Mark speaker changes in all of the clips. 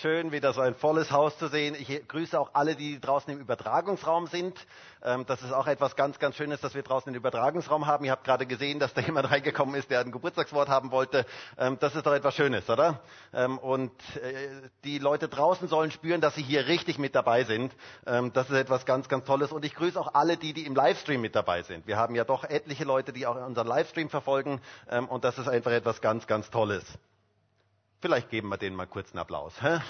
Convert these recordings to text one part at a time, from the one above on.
Speaker 1: schön, wieder so ein volles Haus zu sehen. Ich grüße auch alle, die draußen im Übertragungsraum sind. Ähm, das ist auch etwas ganz, ganz Schönes, dass wir draußen den Übertragungsraum haben. Ihr habt gerade gesehen, dass da jemand reingekommen ist, der ein Geburtstagswort haben wollte. Ähm, das ist doch etwas Schönes, oder? Ähm, und äh, die Leute draußen sollen spüren, dass sie hier richtig mit dabei sind. Das ist etwas ganz, ganz Tolles. Und ich grüße auch alle, die, die im Livestream mit dabei sind. Wir haben ja doch etliche Leute, die auch unseren Livestream verfolgen. Und das ist einfach etwas ganz, ganz Tolles. Vielleicht geben wir denen mal kurz einen Applaus. Hä?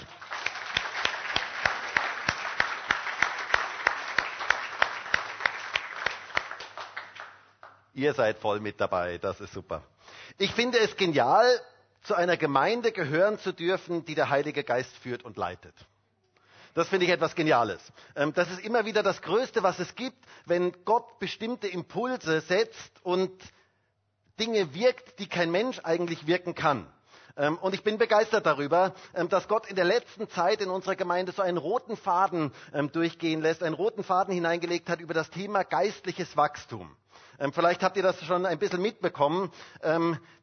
Speaker 1: Ihr seid voll mit dabei, das ist super. Ich finde es genial, zu einer Gemeinde gehören zu dürfen, die der Heilige Geist führt und leitet. Das finde ich etwas Geniales. Ähm, das ist immer wieder das Größte, was es gibt, wenn Gott bestimmte Impulse setzt und Dinge wirkt, die kein Mensch eigentlich wirken kann. Ähm, und ich bin begeistert darüber, ähm, dass Gott in der letzten Zeit in unserer Gemeinde so einen roten Faden ähm, durchgehen lässt, einen roten Faden hineingelegt hat über das Thema geistliches Wachstum. Vielleicht habt ihr das schon ein bisschen mitbekommen.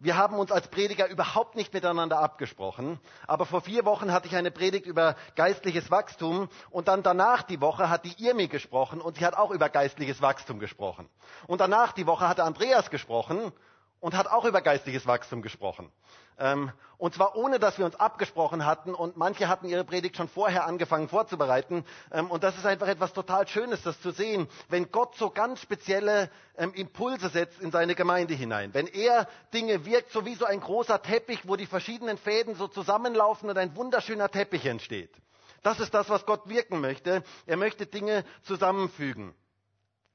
Speaker 1: Wir haben uns als Prediger überhaupt nicht miteinander abgesprochen. Aber vor vier Wochen hatte ich eine Predigt über geistliches Wachstum und dann danach die Woche hat die Irmi gesprochen und sie hat auch über geistliches Wachstum gesprochen. Und danach die Woche hatte Andreas gesprochen und hat auch über geistliches Wachstum gesprochen. Ähm, und zwar ohne, dass wir uns abgesprochen hatten und manche hatten ihre Predigt schon vorher angefangen vorzubereiten. Ähm, und das ist einfach etwas total Schönes, das zu sehen, wenn Gott so ganz spezielle ähm, Impulse setzt in seine Gemeinde hinein. Wenn er Dinge wirkt, so wie so ein großer Teppich, wo die verschiedenen Fäden so zusammenlaufen und ein wunderschöner Teppich entsteht. Das ist das, was Gott wirken möchte. Er möchte Dinge zusammenfügen.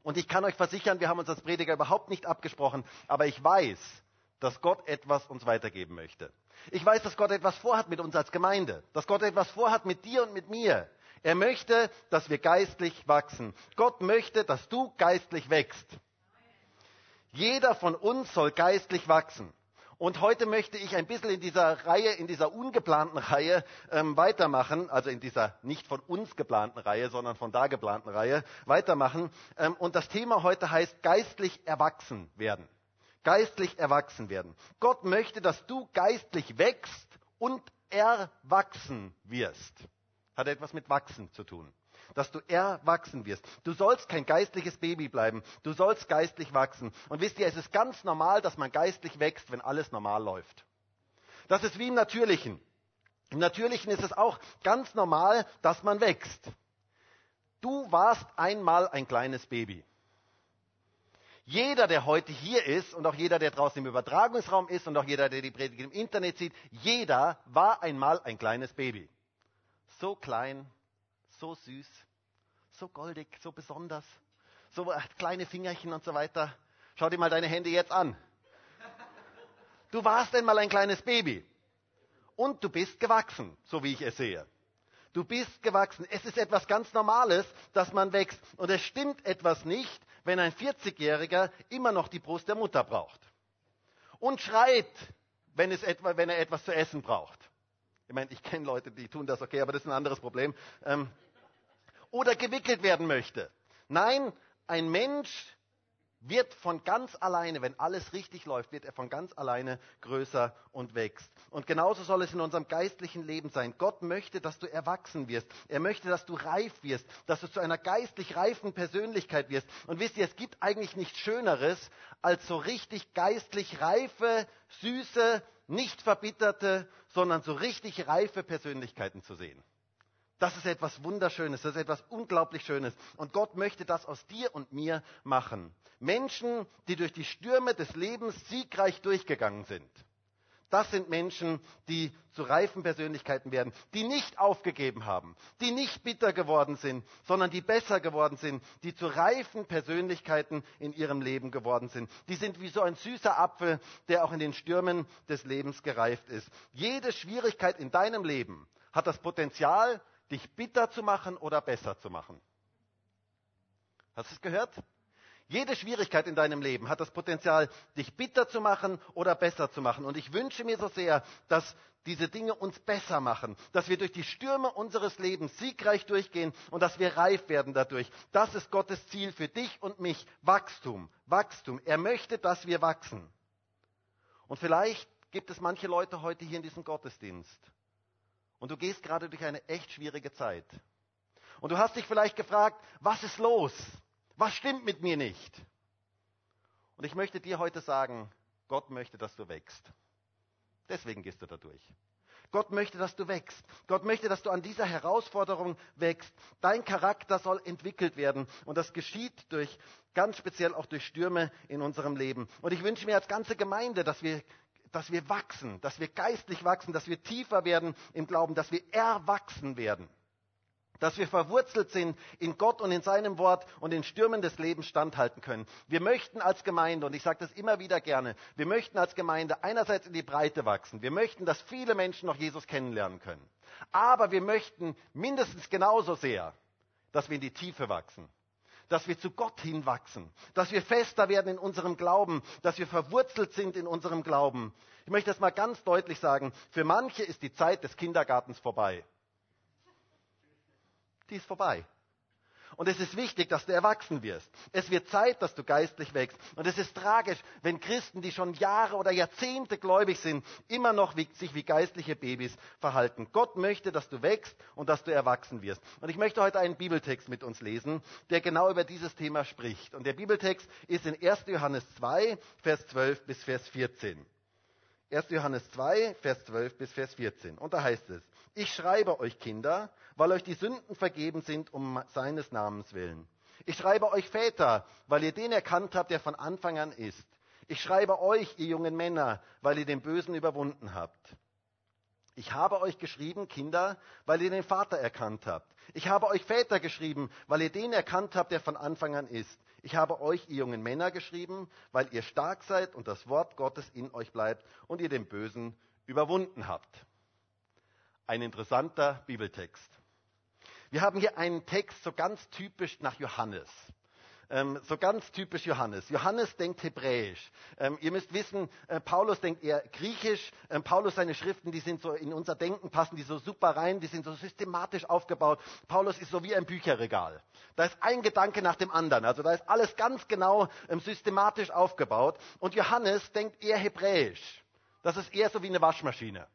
Speaker 1: Und ich kann euch versichern, wir haben uns als Prediger überhaupt nicht abgesprochen, aber ich weiß, dass Gott etwas uns weitergeben möchte. Ich weiß, dass Gott etwas vorhat mit uns als Gemeinde, dass Gott etwas vorhat mit dir und mit mir. Er möchte, dass wir geistlich wachsen. Gott möchte, dass du geistlich wächst. Jeder von uns soll geistlich wachsen. Und heute möchte ich ein bisschen in dieser Reihe, in dieser ungeplanten Reihe ähm, weitermachen, also in dieser nicht von uns geplanten Reihe, sondern von da geplanten Reihe weitermachen. Ähm, und das Thema heute heißt geistlich erwachsen werden. Geistlich erwachsen werden. Gott möchte, dass du geistlich wächst und erwachsen wirst. Hat etwas mit wachsen zu tun dass du erwachsen wirst. Du sollst kein geistliches Baby bleiben. Du sollst geistlich wachsen. Und wisst ihr, es ist ganz normal, dass man geistlich wächst, wenn alles normal läuft. Das ist wie im Natürlichen. Im Natürlichen ist es auch ganz normal, dass man wächst. Du warst einmal ein kleines Baby. Jeder, der heute hier ist und auch jeder, der draußen im Übertragungsraum ist und auch jeder, der die Predigt im Internet sieht, jeder war einmal ein kleines Baby. So klein, so süß, so goldig, so besonders, so kleine Fingerchen und so weiter. Schau dir mal deine Hände jetzt an. Du warst einmal ein kleines Baby und du bist gewachsen, so wie ich es sehe. Du bist gewachsen. Es ist etwas ganz Normales, dass man wächst. Und es stimmt etwas nicht, wenn ein 40-Jähriger immer noch die Brust der Mutter braucht. Und schreit, wenn, etwa, wenn er etwas zu essen braucht. Ich meine, ich kenne Leute, die tun das okay, aber das ist ein anderes Problem. Ähm, oder gewickelt werden möchte. Nein, ein Mensch wird von ganz alleine, wenn alles richtig läuft, wird er von ganz alleine größer und wächst. Und genauso soll es in unserem geistlichen Leben sein. Gott möchte, dass du erwachsen wirst. Er möchte, dass du reif wirst, dass du zu einer geistlich reifen Persönlichkeit wirst. Und wisst ihr, es gibt eigentlich nichts Schöneres, als so richtig geistlich reife, süße, nicht verbitterte, sondern so richtig reife Persönlichkeiten zu sehen. Das ist etwas Wunderschönes, das ist etwas unglaublich Schönes. Und Gott möchte das aus dir und mir machen. Menschen, die durch die Stürme des Lebens siegreich durchgegangen sind. Das sind Menschen, die zu reifen Persönlichkeiten werden, die nicht aufgegeben haben, die nicht bitter geworden sind, sondern die besser geworden sind, die zu reifen Persönlichkeiten in ihrem Leben geworden sind. Die sind wie so ein süßer Apfel, der auch in den Stürmen des Lebens gereift ist. Jede Schwierigkeit in deinem Leben hat das Potenzial, dich bitter zu machen oder besser zu machen. Hast du es gehört? Jede Schwierigkeit in deinem Leben hat das Potenzial, dich bitter zu machen oder besser zu machen. Und ich wünsche mir so sehr, dass diese Dinge uns besser machen, dass wir durch die Stürme unseres Lebens siegreich durchgehen und dass wir reif werden dadurch. Das ist Gottes Ziel für dich und mich. Wachstum, Wachstum. Er möchte, dass wir wachsen. Und vielleicht gibt es manche Leute heute hier in diesem Gottesdienst und du gehst gerade durch eine echt schwierige Zeit. Und du hast dich vielleicht gefragt, was ist los? Was stimmt mit mir nicht? Und ich möchte dir heute sagen, Gott möchte, dass du wächst. Deswegen gehst du da durch. Gott möchte, dass du wächst. Gott möchte, dass du an dieser Herausforderung wächst. Dein Charakter soll entwickelt werden. Und das geschieht durch, ganz speziell auch durch Stürme in unserem Leben. Und ich wünsche mir als ganze Gemeinde, dass wir, dass wir wachsen, dass wir geistlich wachsen, dass wir tiefer werden im Glauben, dass wir erwachsen werden dass wir verwurzelt sind in Gott und in seinem Wort und in Stürmen des Lebens standhalten können. Wir möchten als Gemeinde, und ich sage das immer wieder gerne, wir möchten als Gemeinde einerseits in die Breite wachsen. Wir möchten, dass viele Menschen noch Jesus kennenlernen können. Aber wir möchten mindestens genauso sehr, dass wir in die Tiefe wachsen dass wir zu Gott hinwachsen, dass wir fester werden in unserem Glauben, dass wir verwurzelt sind in unserem Glauben. Ich möchte das mal ganz deutlich sagen. Für manche ist die Zeit des Kindergartens vorbei die ist vorbei. Und es ist wichtig, dass du erwachsen wirst. Es wird Zeit, dass du geistlich wächst. Und es ist tragisch, wenn Christen, die schon Jahre oder Jahrzehnte gläubig sind, immer noch wie, sich wie geistliche Babys verhalten. Gott möchte, dass du wächst und dass du erwachsen wirst. Und ich möchte heute einen Bibeltext mit uns lesen, der genau über dieses Thema spricht. Und der Bibeltext ist in 1. Johannes 2, Vers 12 bis Vers 14. 1. Johannes 2, Vers 12 bis Vers 14. Und da heißt es, ich schreibe euch Kinder, weil euch die Sünden vergeben sind um seines Namens willen. Ich schreibe euch Väter, weil ihr den erkannt habt, der von Anfang an ist. Ich schreibe euch, ihr jungen Männer, weil ihr den Bösen überwunden habt. Ich habe euch geschrieben, Kinder, weil ihr den Vater erkannt habt. Ich habe euch Väter geschrieben, weil ihr den erkannt habt, der von Anfang an ist. Ich habe euch, ihr jungen Männer, geschrieben, weil ihr stark seid und das Wort Gottes in euch bleibt und ihr den Bösen überwunden habt. Ein interessanter Bibeltext. Wir haben hier einen Text so ganz typisch nach Johannes. Ähm, so ganz typisch Johannes. Johannes denkt hebräisch. Ähm, ihr müsst wissen, äh, Paulus denkt eher griechisch. Ähm, Paulus, seine Schriften, die sind so in unser Denken, passen die so super rein, die sind so systematisch aufgebaut. Paulus ist so wie ein Bücherregal. Da ist ein Gedanke nach dem anderen. Also da ist alles ganz genau systematisch aufgebaut. Und Johannes denkt eher hebräisch. Das ist eher so wie eine Waschmaschine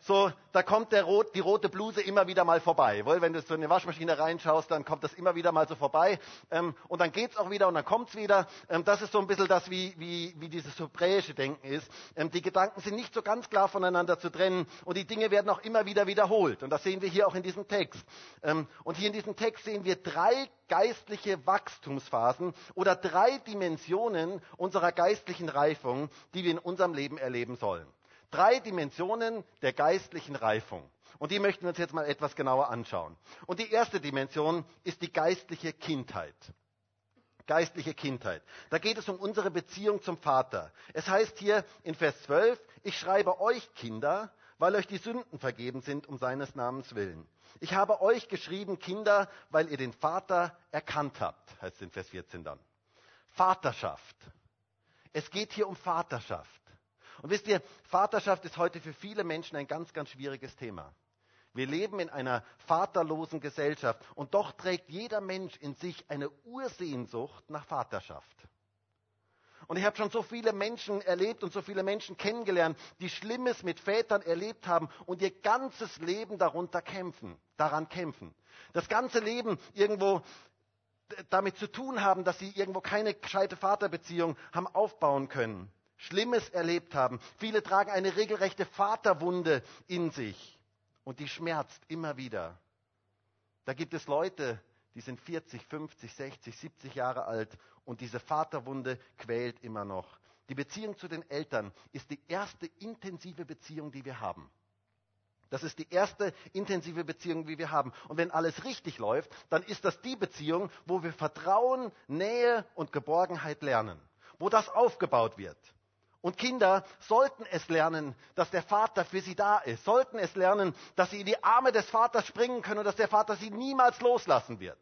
Speaker 1: so, da kommt der Rot, die rote Bluse immer wieder mal vorbei. Weil wenn du so in eine Waschmaschine reinschaust, dann kommt das immer wieder mal so vorbei. Ähm, und dann geht's auch wieder und dann kommt's wieder. Ähm, das ist so ein bisschen das, wie, wie, wie dieses hebräische Denken ist. Ähm, die Gedanken sind nicht so ganz klar voneinander zu trennen und die Dinge werden auch immer wieder wiederholt. Und das sehen wir hier auch in diesem Text. Ähm, und hier in diesem Text sehen wir drei geistliche Wachstumsphasen oder drei Dimensionen unserer geistlichen Reifung, die wir in unserem Leben erleben sollen. Drei Dimensionen der geistlichen Reifung. Und die möchten wir uns jetzt mal etwas genauer anschauen. Und die erste Dimension ist die geistliche Kindheit. Geistliche Kindheit. Da geht es um unsere Beziehung zum Vater. Es heißt hier in Vers 12, ich schreibe euch Kinder, weil euch die Sünden vergeben sind um seines Namens willen. Ich habe euch geschrieben, Kinder, weil ihr den Vater erkannt habt, heißt es in Vers 14 dann. Vaterschaft. Es geht hier um Vaterschaft. Und wisst ihr, Vaterschaft ist heute für viele Menschen ein ganz, ganz schwieriges Thema. Wir leben in einer vaterlosen Gesellschaft und doch trägt jeder Mensch in sich eine Ursehnsucht nach Vaterschaft. Und ich habe schon so viele Menschen erlebt und so viele Menschen kennengelernt, die Schlimmes mit Vätern erlebt haben und ihr ganzes Leben darunter kämpfen, daran kämpfen. Das ganze Leben irgendwo damit zu tun haben, dass sie irgendwo keine gescheite Vaterbeziehung haben aufbauen können. Schlimmes erlebt haben. Viele tragen eine regelrechte Vaterwunde in sich und die schmerzt immer wieder. Da gibt es Leute, die sind 40, 50, 60, 70 Jahre alt und diese Vaterwunde quält immer noch. Die Beziehung zu den Eltern ist die erste intensive Beziehung, die wir haben. Das ist die erste intensive Beziehung, die wir haben. Und wenn alles richtig läuft, dann ist das die Beziehung, wo wir Vertrauen, Nähe und Geborgenheit lernen, wo das aufgebaut wird. Und Kinder sollten es lernen, dass der Vater für sie da ist, sollten es lernen, dass sie in die Arme des Vaters springen können und dass der Vater sie niemals loslassen wird.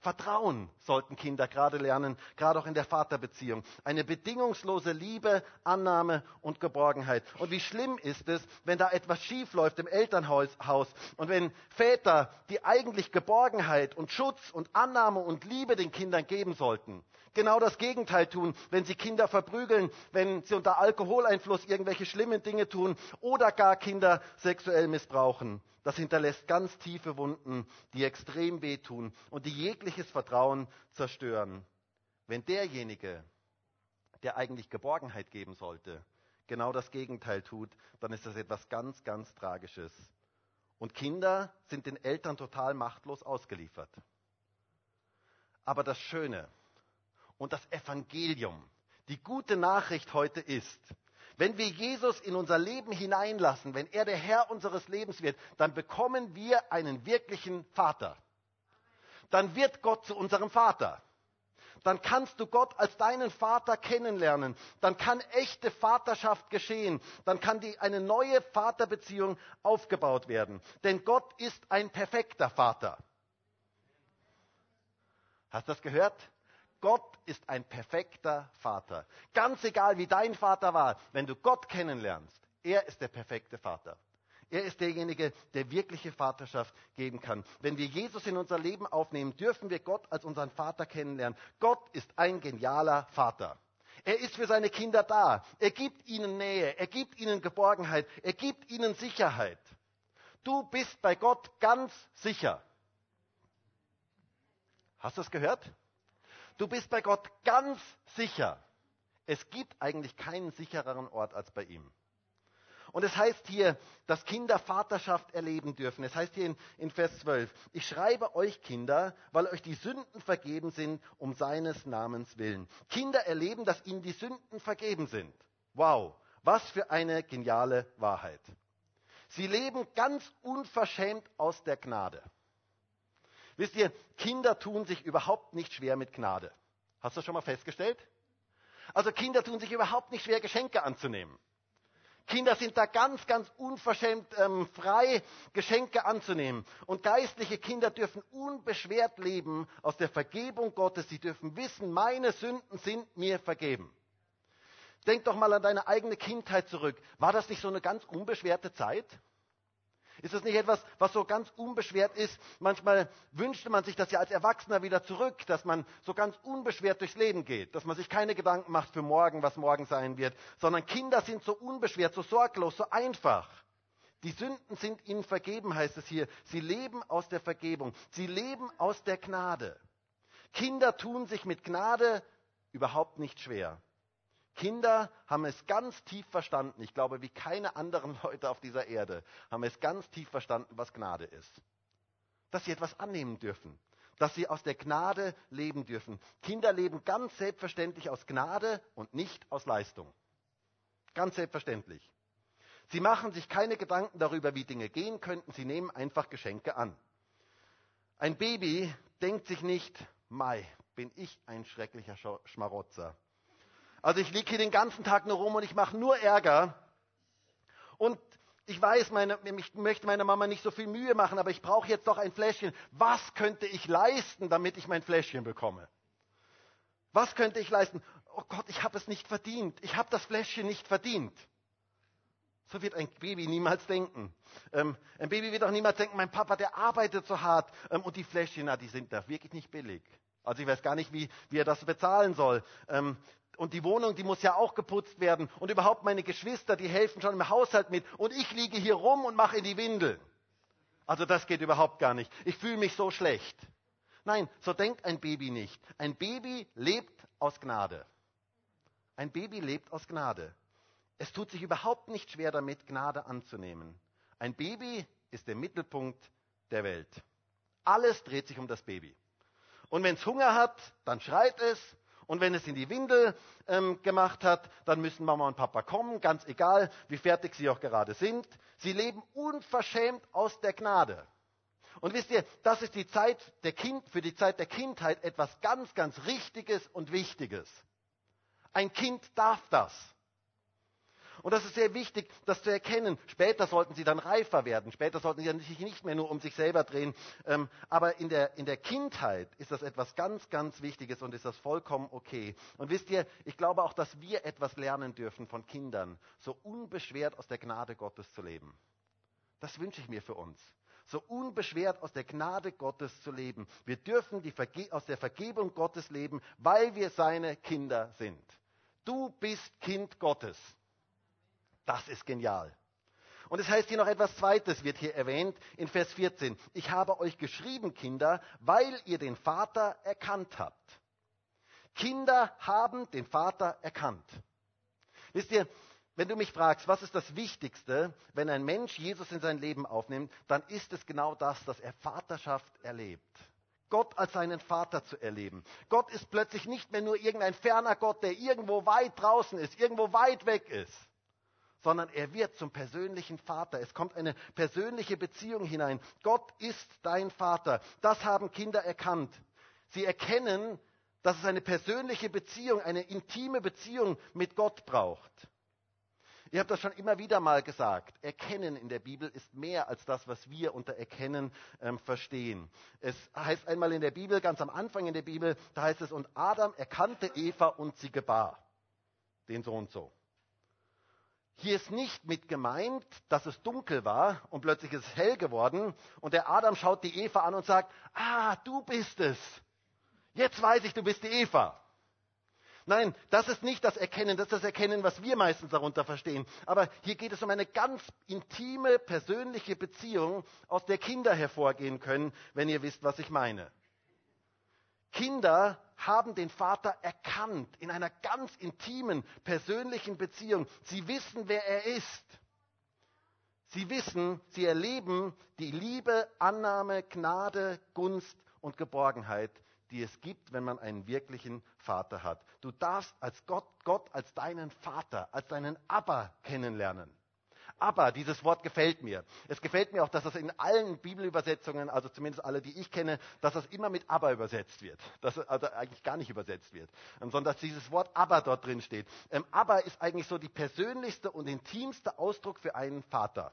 Speaker 1: Vertrauen sollten Kinder gerade lernen, gerade auch in der Vaterbeziehung. Eine bedingungslose Liebe, Annahme und Geborgenheit. Und wie schlimm ist es, wenn da etwas schief läuft im Elternhaus und wenn Väter, die eigentlich Geborgenheit und Schutz und Annahme und Liebe den Kindern geben sollten, genau das Gegenteil tun, wenn sie Kinder verprügeln, wenn sie unter Alkoholeinfluss irgendwelche schlimmen Dinge tun oder gar Kinder sexuell missbrauchen. Das hinterlässt ganz tiefe Wunden, die extrem wehtun und die jegliches Vertrauen zerstören. Wenn derjenige, der eigentlich Geborgenheit geben sollte, genau das Gegenteil tut, dann ist das etwas ganz, ganz Tragisches. Und Kinder sind den Eltern total machtlos ausgeliefert. Aber das Schöne und das Evangelium, die gute Nachricht heute ist, wenn wir Jesus in unser Leben hineinlassen, wenn er der Herr unseres Lebens wird, dann bekommen wir einen wirklichen Vater. Dann wird Gott zu unserem Vater. Dann kannst du Gott als deinen Vater kennenlernen. Dann kann echte Vaterschaft geschehen. Dann kann die, eine neue Vaterbeziehung aufgebaut werden. Denn Gott ist ein perfekter Vater. Hast du das gehört? Gott ist ein perfekter Vater. Ganz egal, wie dein Vater war, wenn du Gott kennenlernst, er ist der perfekte Vater. Er ist derjenige, der wirkliche Vaterschaft geben kann. Wenn wir Jesus in unser Leben aufnehmen, dürfen wir Gott als unseren Vater kennenlernen. Gott ist ein genialer Vater. Er ist für seine Kinder da. Er gibt ihnen Nähe. Er gibt ihnen Geborgenheit. Er gibt ihnen Sicherheit. Du bist bei Gott ganz sicher. Hast du es gehört? Du bist bei Gott ganz sicher. Es gibt eigentlich keinen sichereren Ort als bei ihm. Und es heißt hier, dass Kinder Vaterschaft erleben dürfen. Es heißt hier in, in, Vers 12, ich schreibe euch Kinder, weil euch die Sünden vergeben sind, um seines Namens willen. Kinder erleben, dass ihnen die Sünden vergeben sind. Wow, was für eine geniale Wahrheit. Sie leben ganz unverschämt aus der Gnade. Wisst ihr, Kinder tun sich überhaupt nicht schwer mit Gnade. Hast du das schon mal festgestellt? Also Kinder tun sich überhaupt nicht schwer, Geschenke anzunehmen. Kinder sind da ganz, ganz unverschämt ähm, frei, Geschenke anzunehmen. Und geistliche Kinder dürfen unbeschwert leben aus der Vergebung Gottes. Sie dürfen wissen, meine Sünden sind mir vergeben. Denk doch mal an deine eigene Kindheit zurück. War das nicht so eine ganz unbeschwerte Zeit? Ist das nicht etwas, was so ganz unbeschwert ist? Manchmal wünschte man sich das ja als Erwachsener wieder zurück, dass man so ganz unbeschwert durchs Leben geht, dass man sich keine Gedanken macht für morgen, was morgen sein wird, sondern Kinder sind so unbeschwert, so sorglos, so einfach. Die Sünden sind ihnen vergeben, heißt es hier. Sie leben aus der Vergebung. Sie leben aus der Gnade. Kinder tun sich mit Gnade überhaupt nicht schwer. Kinder haben es ganz tief verstanden. Ich glaube, wie keine anderen Leute auf dieser Erde haben es ganz tief verstanden, was Gnade ist. Dass sie etwas annehmen dürfen. Dass sie aus der Gnade leben dürfen. Kinder leben ganz selbstverständlich aus Gnade und nicht aus Leistung. Ganz selbstverständlich. Sie machen sich keine Gedanken darüber, wie Dinge gehen könnten. Sie nehmen einfach Geschenke an. Ein Baby denkt sich nicht, Mai, bin ich ein schrecklicher Schmarotzer. Also ich liege hier den ganzen Tag nur rum und ich mache nur Ärger. Und ich weiß, meine, ich möchte meiner Mama nicht so viel Mühe machen, aber ich brauche jetzt doch ein Fläschchen. Was könnte ich leisten, damit ich mein Fläschchen bekomme? Was könnte ich leisten? Oh Gott, ich habe es nicht verdient. Ich habe das Fläschchen nicht verdient. So wird ein Baby niemals denken. Ähm, ein Baby wird auch niemals denken, mein Papa, der arbeitet so hart ähm, und die Fläschchen, na, die sind da wirklich nicht billig. Also ich weiß gar nicht, wie, wie er das bezahlen soll. Ähm, und die Wohnung, die muss ja auch geputzt werden. Und überhaupt meine Geschwister, die helfen schon im Haushalt mit. Und ich liege hier rum und mache in die Windel. Also das geht überhaupt gar nicht. Ich fühle mich so schlecht. Nein, so denkt ein Baby nicht. Ein Baby lebt aus Gnade. Ein Baby lebt aus Gnade. Es tut sich überhaupt nicht schwer damit, Gnade anzunehmen. Ein Baby ist der Mittelpunkt der Welt. Alles dreht sich um das Baby. Und wenn es Hunger hat, dann schreit es. Und wenn es in die Windel ähm, gemacht hat, dann müssen Mama und Papa kommen, ganz egal, wie fertig sie auch gerade sind. Sie leben unverschämt aus der Gnade. Und wisst ihr, das ist die Zeit der Kind, für die Zeit der Kindheit etwas ganz, ganz Richtiges und Wichtiges. Ein Kind darf das. Und das ist sehr wichtig, das zu erkennen. Später sollten sie dann reifer werden. Später sollten sie sich nicht mehr nur um sich selber drehen. Ähm, aber in der, in der Kindheit ist das etwas ganz, ganz Wichtiges und ist das vollkommen okay. Und wisst ihr, ich glaube auch, dass wir etwas lernen dürfen von Kindern, so unbeschwert aus der Gnade Gottes zu leben. Das wünsche ich mir für uns so unbeschwert aus der Gnade Gottes zu leben. Wir dürfen aus der Vergebung Gottes leben, weil wir seine Kinder sind. Du bist Kind Gottes. Das ist genial. Und es heißt hier noch etwas Zweites, wird hier erwähnt in Vers 14. Ich habe euch geschrieben, Kinder, weil ihr den Vater erkannt habt. Kinder haben den Vater erkannt. Wisst ihr, wenn du mich fragst, was ist das Wichtigste, wenn ein Mensch Jesus in sein Leben aufnimmt, dann ist es genau das, dass er Vaterschaft erlebt. Gott als seinen Vater zu erleben. Gott ist plötzlich nicht mehr nur irgendein ferner Gott, der irgendwo weit draußen ist, irgendwo weit weg ist, sondern er wird zum persönlichen Vater. Es kommt eine persönliche Beziehung hinein. Gott ist dein Vater. Das haben Kinder erkannt. Sie erkennen, dass es eine persönliche Beziehung, eine intime Beziehung mit Gott braucht. Ich habe das schon immer wieder mal gesagt. Erkennen in der Bibel ist mehr als das, was wir unter Erkennen ähm, verstehen. Es heißt einmal in der Bibel, ganz am Anfang in der Bibel, da heißt es, und Adam erkannte Eva und sie gebar. Den so und so. Hier ist nicht mit gemeint, dass es dunkel war und plötzlich ist es hell geworden und der Adam schaut die Eva an und sagt, ah, du bist es. Jetzt weiß ich, du bist die Eva. Nein, das ist nicht das Erkennen, das ist das Erkennen, was wir meistens darunter verstehen. Aber hier geht es um eine ganz intime, persönliche Beziehung, aus der Kinder hervorgehen können, wenn ihr wisst, was ich meine. Kinder haben den Vater erkannt in einer ganz intimen, persönlichen Beziehung. Sie wissen, wer er ist. Sie wissen, sie erleben die Liebe, Annahme, Gnade, Gunst und Geborgenheit, die es gibt, wenn man einen wirklichen Vater hat. Du darfst als Gott, Gott als deinen Vater, als deinen Abba kennenlernen. Aber dieses Wort gefällt mir. Es gefällt mir auch, dass das in allen Bibelübersetzungen, also zumindest alle, die ich kenne, dass das immer mit aber übersetzt wird. Dass also eigentlich gar nicht übersetzt wird, ähm, sondern dass dieses Wort aber dort drin steht. Ähm, aber ist eigentlich so die persönlichste und intimste Ausdruck für einen Vater.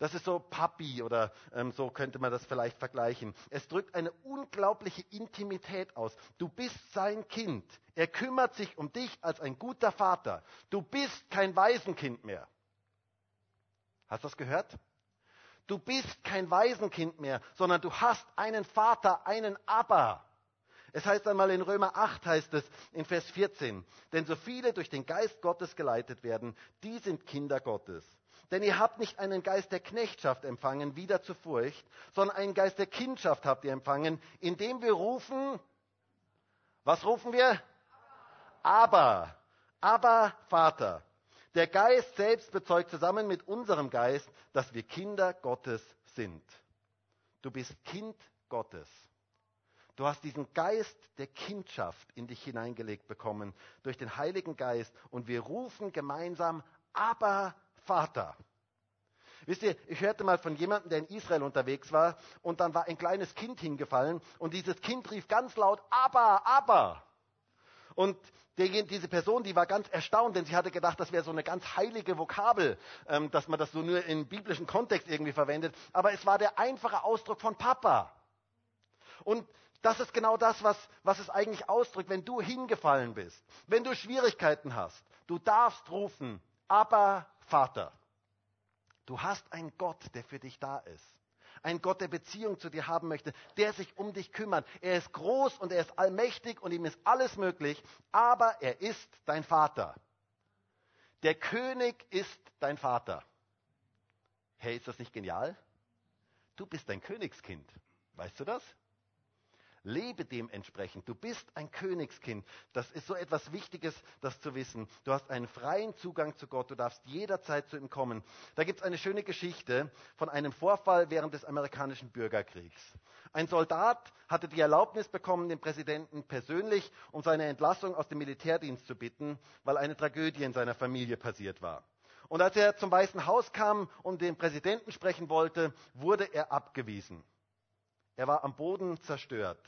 Speaker 1: Das ist so Papi oder ähm, so könnte man das vielleicht vergleichen. Es drückt eine unglaubliche Intimität aus. Du bist sein Kind. Er kümmert sich um dich als ein guter Vater. Du bist kein Waisenkind mehr. Hast du das gehört? Du bist kein Waisenkind mehr, sondern du hast einen Vater, einen Abba. Es heißt einmal in Römer 8, heißt es in Vers 14, denn so viele durch den Geist Gottes geleitet werden, die sind Kinder Gottes. Denn ihr habt nicht einen Geist der Knechtschaft empfangen, wieder zur Furcht, sondern einen Geist der Kindschaft habt ihr empfangen, indem wir rufen, was rufen wir? Aber, aber Vater. Der Geist selbst bezeugt zusammen mit unserem Geist, dass wir Kinder Gottes sind. Du bist Kind Gottes. Du hast diesen Geist der Kindschaft in dich hineingelegt bekommen durch den Heiligen Geist und wir rufen gemeinsam, aber Vater. Wisst ihr, ich hörte mal von jemandem, der in Israel unterwegs war, und dann war ein kleines Kind hingefallen, und dieses Kind rief ganz laut, aber, aber. Und die, diese Person, die war ganz erstaunt, denn sie hatte gedacht, das wäre so eine ganz heilige Vokabel, ähm, dass man das so nur im biblischen Kontext irgendwie verwendet. Aber es war der einfache Ausdruck von Papa. Und das ist genau das, was, was es eigentlich ausdrückt, wenn du hingefallen bist, wenn du Schwierigkeiten hast. Du darfst rufen, aber Vater. Du hast einen Gott, der für dich da ist. Ein Gott, der Beziehung zu dir haben möchte, der sich um dich kümmert. Er ist groß und er ist allmächtig und ihm ist alles möglich, aber er ist dein Vater. Der König ist dein Vater. Hey, ist das nicht genial? Du bist ein Königskind. Weißt du das? Lebe dementsprechend. Du bist ein Königskind. Das ist so etwas Wichtiges, das zu wissen. Du hast einen freien Zugang zu Gott. Du darfst jederzeit zu ihm kommen. Da gibt es eine schöne Geschichte von einem Vorfall während des amerikanischen Bürgerkriegs. Ein Soldat hatte die Erlaubnis bekommen, den Präsidenten persönlich um seine Entlassung aus dem Militärdienst zu bitten, weil eine Tragödie in seiner Familie passiert war. Und als er zum Weißen Haus kam und den Präsidenten sprechen wollte, wurde er abgewiesen. Er war am Boden zerstört.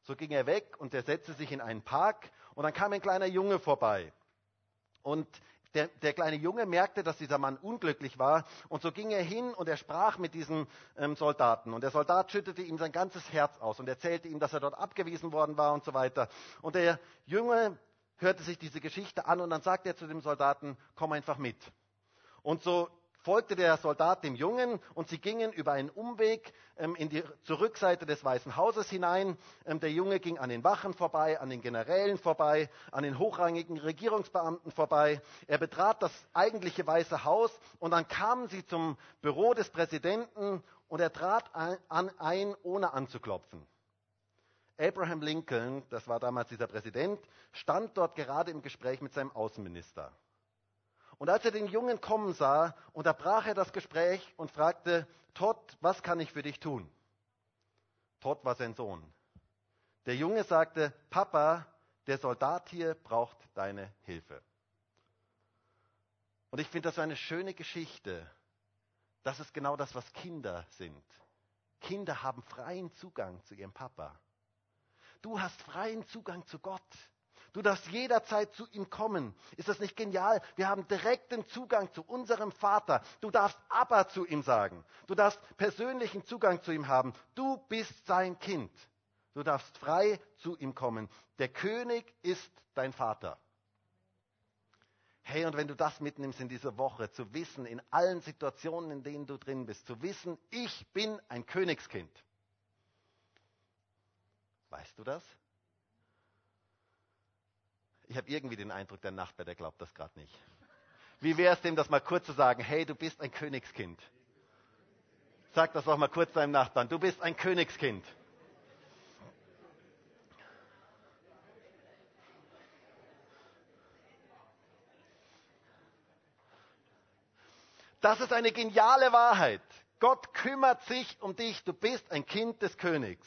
Speaker 1: So ging er weg und er setzte sich in einen Park und dann kam ein kleiner Junge vorbei. Und der, der kleine Junge merkte, dass dieser Mann unglücklich war. Und so ging er hin und er sprach mit diesem ähm, Soldaten. Und der Soldat schüttete ihm sein ganzes Herz aus und erzählte ihm, dass er dort abgewiesen worden war und so weiter. Und der Junge hörte sich diese Geschichte an und dann sagte er zu dem Soldaten, komm einfach mit. Und so folgte der Soldat dem Jungen und sie gingen über einen Umweg ähm, in die, zur Rückseite des Weißen Hauses hinein. Ähm, der Junge ging an den Wachen vorbei, an den Generälen vorbei, an den hochrangigen Regierungsbeamten vorbei. Er betrat das eigentliche Weiße Haus und dann kamen sie zum Büro des Präsidenten und er trat ein, an, ein ohne anzuklopfen. Abraham Lincoln, das war damals dieser Präsident, stand dort gerade im Gespräch mit seinem Außenminister. Und als er den Jungen kommen sah, unterbrach er das Gespräch und fragte, Todd, was kann ich für dich tun? Todd war sein Sohn. Der Junge sagte, Papa, der Soldat hier braucht deine Hilfe. Und ich finde das eine schöne Geschichte. Das ist genau das, was Kinder sind. Kinder haben freien Zugang zu ihrem Papa. Du hast freien Zugang zu Gott. Du darfst jederzeit zu ihm kommen. Ist das nicht genial? Wir haben direkten Zugang zu unserem Vater. Du darfst aber zu ihm sagen. Du darfst persönlichen Zugang zu ihm haben. Du bist sein Kind. Du darfst frei zu ihm kommen. Der König ist dein Vater. Hey, und wenn du das mitnimmst in diese Woche, zu wissen, in allen Situationen, in denen du drin bist, zu wissen, ich bin ein Königskind. Weißt du das? Ich habe irgendwie den Eindruck, der Nachbar, der glaubt das gerade nicht. Wie wäre es dem, das mal kurz zu sagen, hey, du bist ein Königskind. Sag das auch mal kurz deinem Nachbarn, du bist ein Königskind. Das ist eine geniale Wahrheit. Gott kümmert sich um dich. Du bist ein Kind des Königs.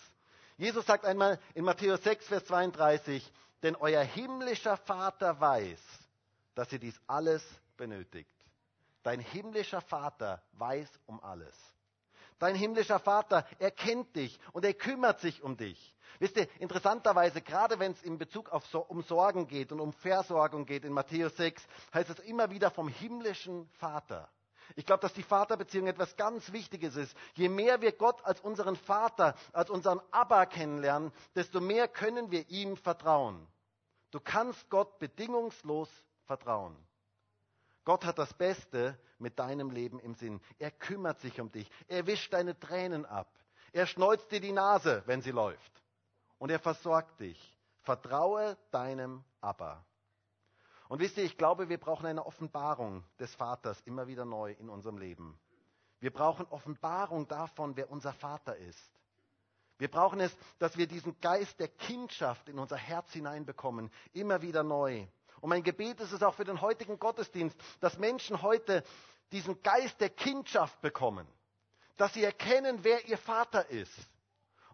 Speaker 1: Jesus sagt einmal in Matthäus 6, Vers 32, denn euer himmlischer Vater weiß, dass ihr dies alles benötigt. Dein himmlischer Vater weiß um alles. Dein himmlischer Vater, er kennt dich und er kümmert sich um dich. Wisst ihr, interessanterweise, gerade wenn es in Bezug auf, um Sorgen geht und um Versorgung geht in Matthäus 6, heißt es immer wieder vom himmlischen Vater. Ich glaube, dass die Vaterbeziehung etwas ganz Wichtiges ist. Je mehr wir Gott als unseren Vater, als unseren Abba kennenlernen, desto mehr können wir ihm vertrauen. Du kannst Gott bedingungslos vertrauen. Gott hat das Beste mit deinem Leben im Sinn. Er kümmert sich um dich. Er wischt deine Tränen ab. Er schneuzt dir die Nase, wenn sie läuft. Und er versorgt dich. Vertraue deinem Abba. Und wisst ihr, ich glaube, wir brauchen eine Offenbarung des Vaters immer wieder neu in unserem Leben. Wir brauchen Offenbarung davon, wer unser Vater ist. Wir brauchen es, dass wir diesen Geist der Kindschaft in unser Herz hineinbekommen, immer wieder neu. Und mein Gebet ist es auch für den heutigen Gottesdienst, dass Menschen heute diesen Geist der Kindschaft bekommen, dass sie erkennen, wer ihr Vater ist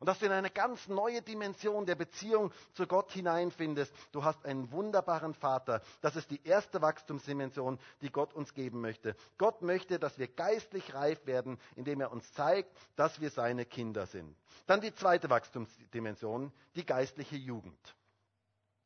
Speaker 1: und dass du in eine ganz neue Dimension der Beziehung zu Gott hineinfindest. Du hast einen wunderbaren Vater. Das ist die erste Wachstumsdimension, die Gott uns geben möchte. Gott möchte, dass wir geistlich reif werden, indem er uns zeigt, dass wir seine Kinder sind. Dann die zweite Wachstumsdimension, die geistliche Jugend.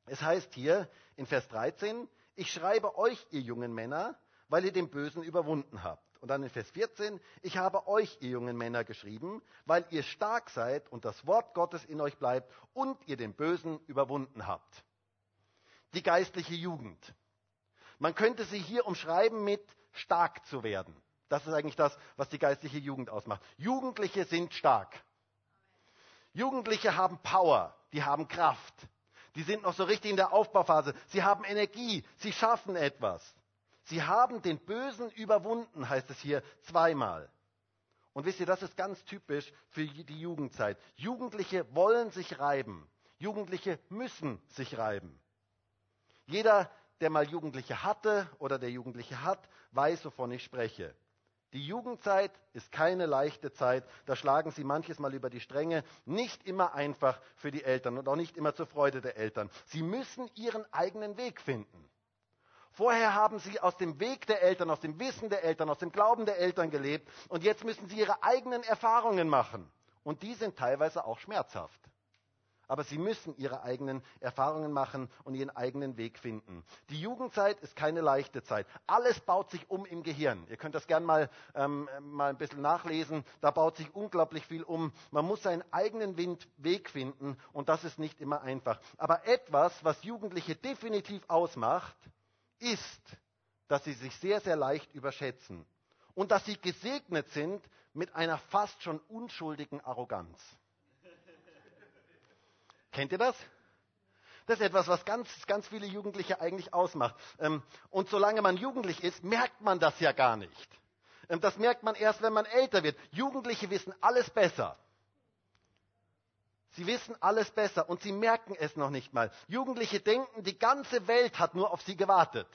Speaker 1: Es heißt hier in Vers 13, ich schreibe euch, ihr jungen Männer, weil ihr den Bösen überwunden habt. Und dann in Vers 14, ich habe euch, ihr jungen Männer, geschrieben, weil ihr stark seid und das Wort Gottes in euch bleibt und ihr den Bösen überwunden habt. Die geistliche Jugend. Man könnte sie hier umschreiben mit stark zu werden. Das ist eigentlich das, was die geistliche Jugend ausmacht. Jugendliche sind stark. Jugendliche haben Power, die haben Kraft. Die sind noch so richtig in der Aufbauphase. Sie haben Energie, sie schaffen etwas. Sie haben den Bösen überwunden, heißt es hier zweimal. Und wisst ihr, das ist ganz typisch für die Jugendzeit. Jugendliche wollen sich reiben. Jugendliche müssen sich reiben. Jeder, der mal Jugendliche hatte oder der Jugendliche hat, weiß, wovon ich spreche. Die Jugendzeit ist keine leichte Zeit. Da schlagen sie manches Mal über die Stränge. Nicht immer einfach für die Eltern und auch nicht immer zur Freude der Eltern. Sie müssen ihren eigenen Weg finden. Vorher haben sie aus dem Weg der Eltern, aus dem Wissen der Eltern, aus dem Glauben der Eltern gelebt und jetzt müssen sie ihre eigenen Erfahrungen machen. Und die sind teilweise auch schmerzhaft. Aber sie müssen ihre eigenen Erfahrungen machen und ihren eigenen Weg finden. Die Jugendzeit ist keine leichte Zeit. Alles baut sich um im Gehirn. Ihr könnt das gerne mal, ähm, mal ein bisschen nachlesen. Da baut sich unglaublich viel um. Man muss seinen eigenen Weg finden und das ist nicht immer einfach. Aber etwas, was Jugendliche definitiv ausmacht, ist, dass sie sich sehr, sehr leicht überschätzen und dass sie gesegnet sind mit einer fast schon unschuldigen Arroganz. Kennt ihr das? Das ist etwas, was ganz, ganz viele Jugendliche eigentlich ausmacht. Ähm, und solange man jugendlich ist, merkt man das ja gar nicht. Ähm, das merkt man erst, wenn man älter wird. Jugendliche wissen alles besser. Sie wissen alles besser und sie merken es noch nicht mal. Jugendliche denken, die ganze Welt hat nur auf sie gewartet.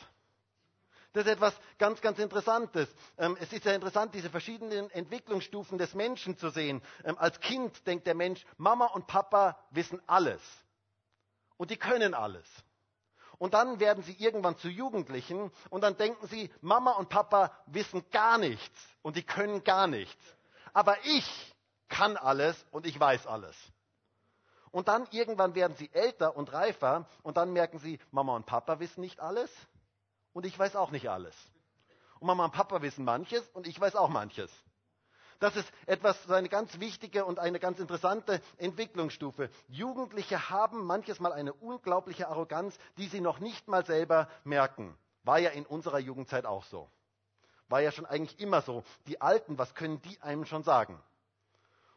Speaker 1: Das ist etwas ganz, ganz Interessantes. Ähm, es ist ja interessant, diese verschiedenen Entwicklungsstufen des Menschen zu sehen. Ähm, als Kind denkt der Mensch, Mama und Papa wissen alles. Und die können alles. Und dann werden sie irgendwann zu Jugendlichen und dann denken sie, Mama und Papa wissen gar nichts und die können gar nichts. Aber ich kann alles und ich weiß alles. Und dann irgendwann werden sie älter und reifer und dann merken sie, Mama und Papa wissen nicht alles und ich weiß auch nicht alles. Und Mama und Papa wissen manches und ich weiß auch manches. Das ist etwas, eine ganz wichtige und eine ganz interessante Entwicklungsstufe. Jugendliche haben manches Mal eine unglaubliche Arroganz, die sie noch nicht mal selber merken. War ja in unserer Jugendzeit auch so. War ja schon eigentlich immer so. Die Alten, was können die einem schon sagen?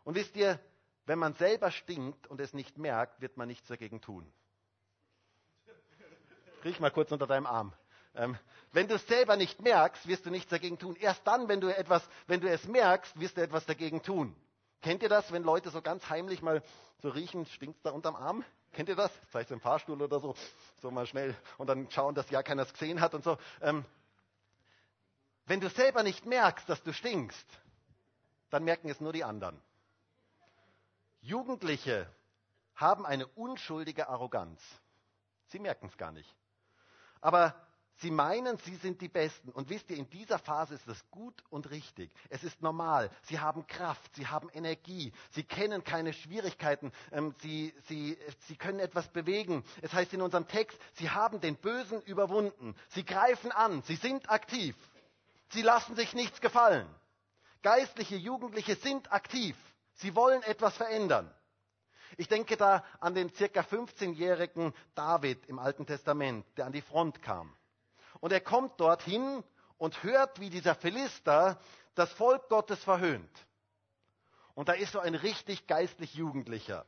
Speaker 1: Und wisst ihr, wenn man selber stinkt und es nicht merkt, wird man nichts dagegen tun. Riech mal kurz unter deinem Arm. Ähm, wenn du es selber nicht merkst, wirst du nichts dagegen tun. Erst dann, wenn du, etwas, wenn du es merkst, wirst du etwas dagegen tun. Kennt ihr das, wenn Leute so ganz heimlich mal so riechen, stinkt da unterm Arm? Kennt ihr das? Vielleicht im Fahrstuhl oder so, so mal schnell und dann schauen, dass ja keiner es gesehen hat und so. Ähm, wenn du selber nicht merkst, dass du stinkst, dann merken es nur die anderen. Jugendliche haben eine unschuldige Arroganz. Sie merken es gar nicht. Aber Sie meinen, Sie sind die Besten. Und wisst ihr, in dieser Phase ist es gut und richtig. Es ist normal. Sie haben Kraft, Sie haben Energie, Sie kennen keine Schwierigkeiten, ähm, Sie, Sie, Sie können etwas bewegen. Es heißt in unserem Text, Sie haben den Bösen überwunden. Sie greifen an, Sie sind aktiv. Sie lassen sich nichts gefallen. Geistliche Jugendliche sind aktiv. Sie wollen etwas verändern. Ich denke da an den circa 15-jährigen David im Alten Testament, der an die Front kam. Und er kommt dorthin und hört, wie dieser Philister das Volk Gottes verhöhnt. Und da ist so ein richtig geistlich Jugendlicher.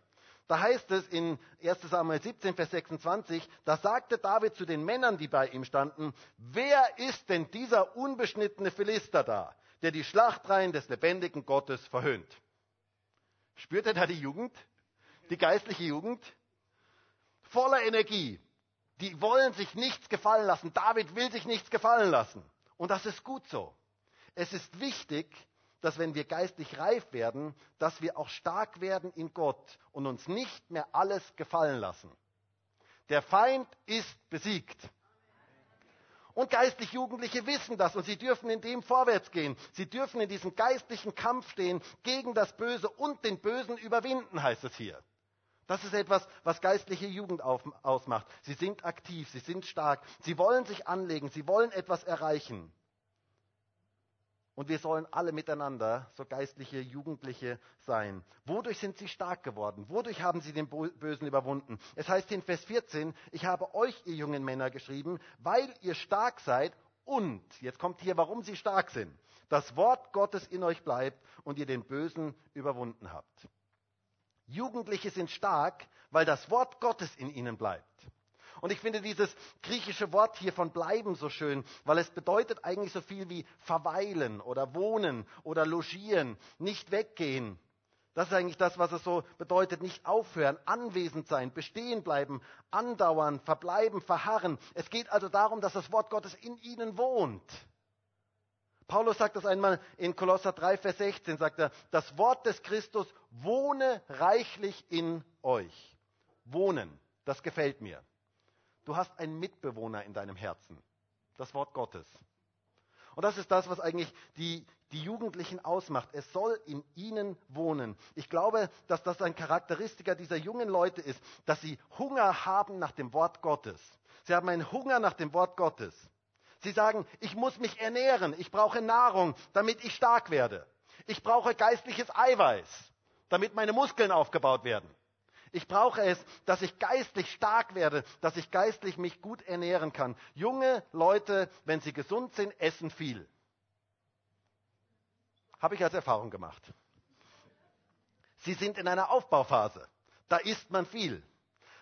Speaker 1: Da heißt es in 1 Samuel 17, Vers 26, da sagte David zu den Männern, die bei ihm standen, wer ist denn dieser unbeschnittene Philister da, der die Schlachtreihen des lebendigen Gottes verhöhnt? Spürt ihr da die Jugend? Die geistliche Jugend? Voller Energie, die wollen sich nichts gefallen lassen. David will sich nichts gefallen lassen. Und das ist gut so. Es ist wichtig, dass wenn wir geistlich reif werden, dass wir auch stark werden in Gott und uns nicht mehr alles gefallen lassen. Der Feind ist besiegt. Und geistlich Jugendliche wissen das und sie dürfen in dem vorwärts gehen. Sie dürfen in diesem geistlichen Kampf stehen gegen das Böse und den Bösen überwinden, heißt es hier. Das ist etwas, was geistliche Jugend auf, ausmacht. Sie sind aktiv, sie sind stark, sie wollen sich anlegen, sie wollen etwas erreichen. Und wir sollen alle miteinander so geistliche Jugendliche sein. Wodurch sind sie stark geworden? Wodurch haben sie den Bösen überwunden? Es heißt in Vers 14, ich habe euch, ihr jungen Männer, geschrieben, weil ihr stark seid und, jetzt kommt hier, warum sie stark sind, das Wort Gottes in euch bleibt und ihr den Bösen überwunden habt. Jugendliche sind stark, weil das Wort Gottes in ihnen bleibt. Und ich finde dieses griechische Wort hier von bleiben so schön, weil es bedeutet eigentlich so viel wie verweilen oder wohnen oder logieren, nicht weggehen. Das ist eigentlich das, was es so bedeutet, nicht aufhören, anwesend sein, bestehen bleiben, andauern, verbleiben, verharren. Es geht also darum, dass das Wort Gottes in ihnen wohnt. Paulus sagt das einmal in Kolosser 3, Vers 16, sagt er, das Wort des Christus wohne reichlich in euch. Wohnen, das gefällt mir. Du hast einen Mitbewohner in deinem Herzen, das Wort Gottes. Und das ist das, was eigentlich die die Jugendlichen ausmacht. Es soll in ihnen wohnen. Ich glaube, dass das ein Charakteristiker dieser jungen Leute ist, dass sie Hunger haben nach dem Wort Gottes. Sie haben einen Hunger nach dem Wort Gottes. Sie sagen, ich muss mich ernähren, ich brauche Nahrung, damit ich stark werde. Ich brauche geistliches Eiweiß, damit meine Muskeln aufgebaut werden. Ich brauche es, dass ich geistlich stark werde, dass ich geistlich mich gut ernähren kann. Junge Leute, wenn sie gesund sind, essen viel. Habe ich als Erfahrung gemacht. Sie sind in einer Aufbauphase. Da isst man viel.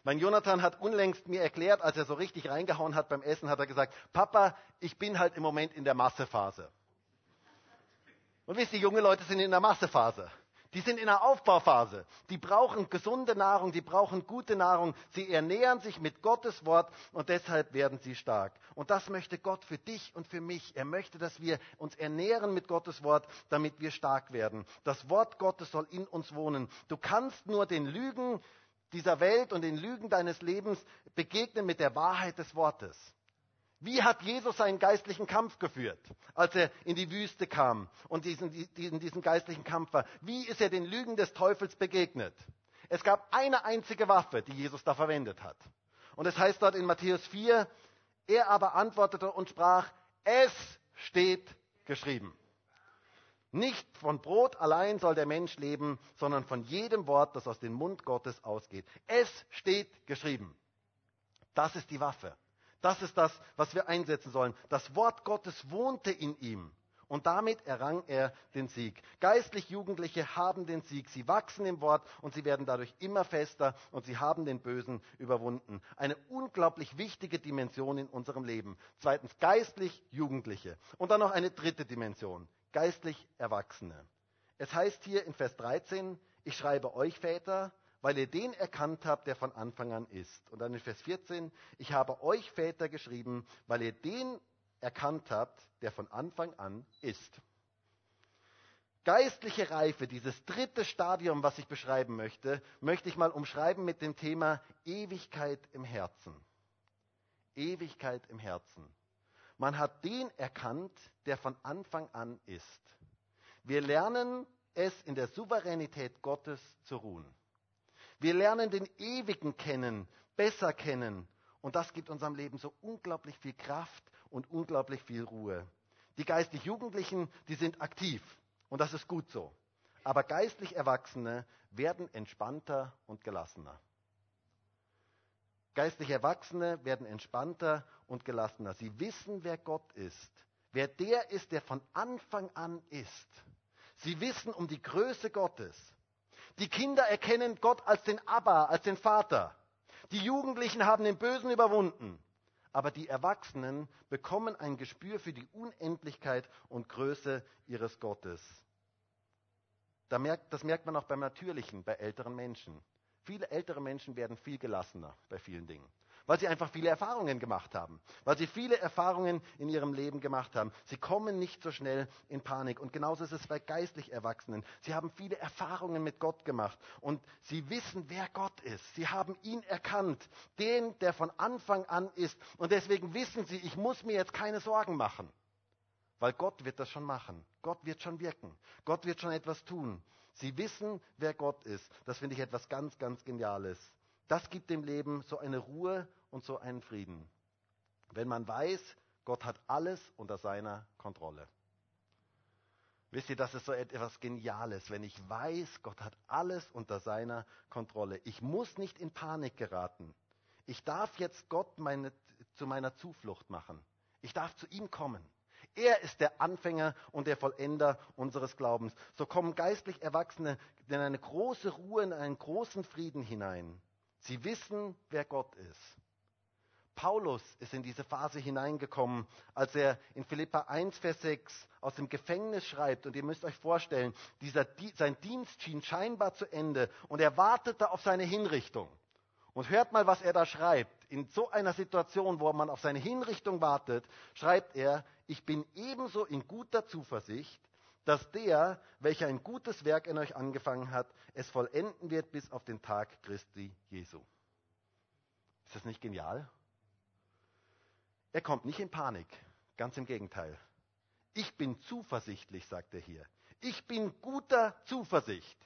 Speaker 1: Mein Jonathan hat unlängst mir erklärt, als er so richtig reingehauen hat beim Essen, hat er gesagt, Papa, ich bin halt im Moment in der Massephase. Und wisst ihr, junge Leute sind in der Massephase. Die sind in einer Aufbauphase. Die brauchen gesunde Nahrung, die brauchen gute Nahrung. Sie ernähren sich mit Gottes Wort und deshalb werden sie stark. Und das möchte Gott für dich und für mich. Er möchte, dass wir uns ernähren mit Gottes Wort, damit wir stark werden. Das Wort Gottes soll in uns wohnen. Du kannst nur den Lügen dieser Welt und den Lügen deines Lebens begegnen mit der Wahrheit des Wortes. Wie hat Jesus seinen geistlichen Kampf geführt, als er in die Wüste kam und diesen, diesen, diesen geistlichen Kampf war? Wie ist er den Lügen des Teufels begegnet? Es gab eine einzige Waffe, die Jesus da verwendet hat. Und es heißt dort in Matthäus 4, er aber antwortete und sprach, es steht geschrieben. Nicht von Brot allein soll der Mensch leben, sondern von jedem Wort, das aus dem Mund Gottes ausgeht. Es steht geschrieben. Das ist die Waffe. Das ist das, was wir einsetzen sollen. Das Wort Gottes wohnte in ihm. Und damit errang er den Sieg. Geistlich Jugendliche haben den Sieg. Sie wachsen im Wort und sie werden dadurch immer fester und sie haben den Bösen überwunden. Eine unglaublich wichtige Dimension in unserem Leben. Zweitens, geistlich Jugendliche. Und dann noch eine dritte Dimension. Geistlich Erwachsene. Es heißt hier in Vers 13, ich schreibe euch Väter, weil ihr den erkannt habt, der von Anfang an ist. Und dann in Vers 14, ich habe euch Väter geschrieben, weil ihr den erkannt habt, der von Anfang an ist. Geistliche Reife, dieses dritte Stadium, was ich beschreiben möchte, möchte ich mal umschreiben mit dem Thema Ewigkeit im Herzen. Ewigkeit im Herzen. Man hat den erkannt, der von Anfang an ist. Wir lernen es in der Souveränität Gottes zu ruhen. Wir lernen den Ewigen kennen, besser kennen. Und das gibt unserem Leben so unglaublich viel Kraft und unglaublich viel Ruhe. Die geistlich Jugendlichen, die sind aktiv. Und das ist gut so. Aber geistlich Erwachsene werden entspannter und gelassener. Geistlich Erwachsene werden entspannter und gelassener. Sie wissen, wer Gott ist. Wer der ist, der von Anfang an ist. Sie wissen um die Größe Gottes. Die Kinder erkennen Gott als den Abba, als den Vater. Die Jugendlichen haben den Bösen überwunden. Aber die Erwachsenen bekommen ein Gespür für die Unendlichkeit und Größe ihres Gottes. das merkt man auch beim Natürlichen, bei älteren Menschen. Viele ältere Menschen werden viel gelassener bei vielen Dingen weil sie einfach viele Erfahrungen gemacht haben, weil sie viele Erfahrungen in ihrem Leben gemacht haben. Sie kommen nicht so schnell in Panik. Und genauso ist es bei geistlich Erwachsenen. Sie haben viele Erfahrungen mit Gott gemacht und sie wissen, wer Gott ist. Sie haben ihn erkannt, den, der von Anfang an ist. Und deswegen wissen sie, ich muss mir jetzt keine Sorgen machen. Weil Gott wird das schon machen. Gott wird schon wirken. Gott wird schon etwas tun. Sie wissen, wer Gott ist. Das finde ich etwas ganz, ganz Geniales. Das gibt dem Leben so eine Ruhe und so einen Frieden. Wenn man weiß, Gott hat alles unter seiner Kontrolle. Wisst ihr, das ist so etwas Geniales, wenn ich weiß, Gott hat alles unter seiner Kontrolle. Ich muss nicht in Panik geraten. Ich darf jetzt Gott meine, zu meiner Zuflucht machen. Ich darf zu ihm kommen. Er ist der Anfänger und der Vollender unseres Glaubens. So kommen geistlich Erwachsene in eine große Ruhe, in einen großen Frieden hinein. Sie wissen, wer Gott ist. Paulus ist in diese Phase hineingekommen, als er in Philippa 1, Vers 6 aus dem Gefängnis schreibt. Und ihr müsst euch vorstellen, dieser, sein Dienst schien scheinbar zu Ende und er wartete auf seine Hinrichtung. Und hört mal, was er da schreibt. In so einer Situation, wo man auf seine Hinrichtung wartet, schreibt er, ich bin ebenso in guter Zuversicht, dass der, welcher ein gutes Werk in euch angefangen hat, es vollenden wird bis auf den Tag Christi Jesu. Ist das nicht genial? Er kommt nicht in Panik, ganz im Gegenteil. Ich bin zuversichtlich, sagt er hier. Ich bin guter Zuversicht.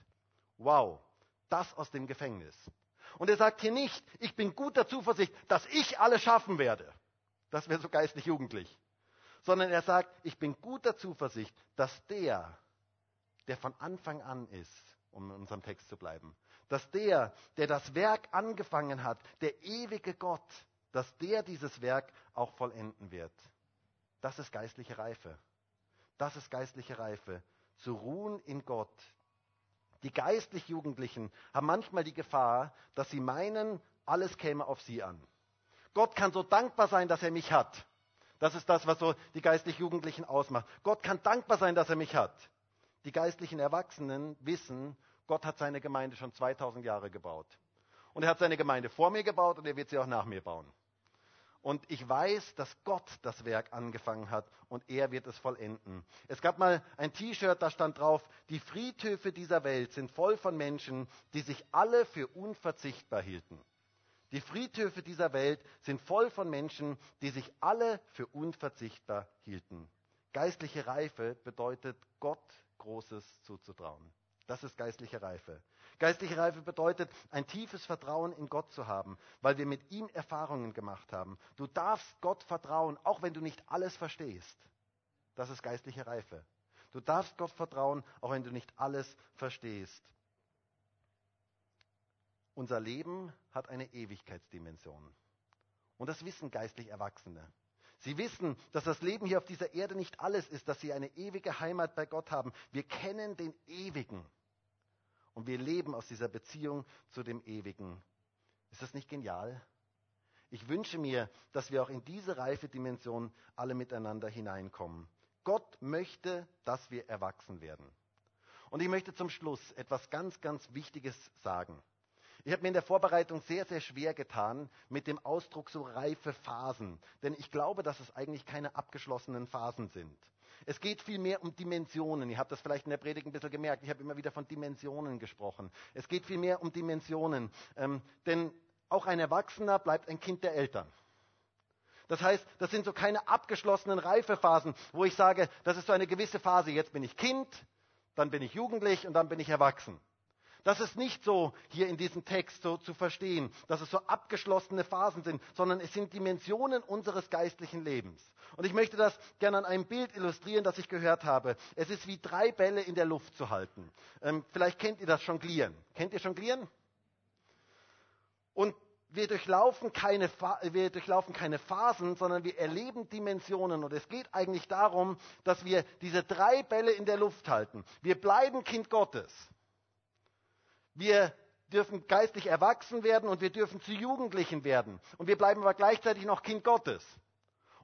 Speaker 1: Wow, das aus dem Gefängnis. Und er sagt hier nicht, ich bin guter Zuversicht, dass ich alles schaffen werde. Das wäre so geistlich jugendlich. Sondern er sagt, ich bin guter Zuversicht, dass der, der von Anfang an ist, um in unserem Text zu bleiben, dass der, der das Werk angefangen hat, der ewige Gott, dass der dieses Werk auch vollenden wird. Das ist geistliche Reife. Das ist geistliche Reife. Zu ruhen in Gott. Die geistlich Jugendlichen haben manchmal die Gefahr, dass sie meinen, alles käme auf sie an. Gott kann so dankbar sein, dass er mich hat. Das ist das, was so die geistlich Jugendlichen ausmacht. Gott kann dankbar sein, dass er mich hat. Die geistlichen Erwachsenen wissen, Gott hat seine Gemeinde schon 2000 Jahre gebaut. Und er hat seine Gemeinde vor mir gebaut und er wird sie auch nach mir bauen. Und ich weiß, dass Gott das Werk angefangen hat und er wird es vollenden. Es gab mal ein T-Shirt, da stand drauf, die Friedhöfe dieser Welt sind voll von Menschen, die sich alle für unverzichtbar hielten. Die Friedhöfe dieser Welt sind voll von Menschen, die sich alle für unverzichtbar hielten. Geistliche Reife bedeutet, Gott Großes zuzutrauen. Das ist geistliche Reife. Geistliche Reife bedeutet, ein tiefes Vertrauen in Gott zu haben, weil wir mit ihm Erfahrungen gemacht haben. Du darfst Gott vertrauen, auch wenn du nicht alles verstehst. Das ist geistliche Reife. Du darfst Gott vertrauen, auch wenn du nicht alles verstehst. Unser Leben hat eine Ewigkeitsdimension. Und das wissen geistlich Erwachsene. Sie wissen, dass das Leben hier auf dieser Erde nicht alles ist, dass sie eine ewige Heimat bei Gott haben. Wir kennen den Ewigen. Und wir leben aus dieser Beziehung zu dem Ewigen. Ist das nicht genial? Ich wünsche mir, dass wir auch in diese reife Dimension alle miteinander hineinkommen. Gott möchte, dass wir erwachsen werden. Und ich möchte zum Schluss etwas ganz, ganz Wichtiges sagen. Ich habe mir in der Vorbereitung sehr, sehr schwer getan mit dem Ausdruck so reife Phasen, denn ich glaube, dass es eigentlich keine abgeschlossenen Phasen sind. Es geht vielmehr um Dimensionen. Ihr habt das vielleicht in der Predigt ein bisschen gemerkt. Ich habe immer wieder von Dimensionen gesprochen. Es geht vielmehr um Dimensionen. Ähm, denn auch ein Erwachsener bleibt ein Kind der Eltern. Das heißt, das sind so keine abgeschlossenen Reifephasen, wo ich sage, das ist so eine gewisse Phase. Jetzt bin ich Kind, dann bin ich jugendlich und dann bin ich erwachsen. Das ist nicht so hier in diesem Text so zu verstehen, dass es so abgeschlossene Phasen sind, sondern es sind Dimensionen unseres geistlichen Lebens. Und ich möchte das gerne an einem Bild illustrieren, das ich gehört habe. Es ist wie drei Bälle in der Luft zu halten. Ähm, vielleicht kennt ihr das Jonglieren. Kennt ihr Jonglieren? Und wir durchlaufen, keine, wir durchlaufen keine Phasen, sondern wir erleben Dimensionen. Und es geht eigentlich darum, dass wir diese drei Bälle in der Luft halten. Wir bleiben Kind Gottes. Wir dürfen geistlich erwachsen werden und wir dürfen zu Jugendlichen werden. Und wir bleiben aber gleichzeitig noch Kind Gottes.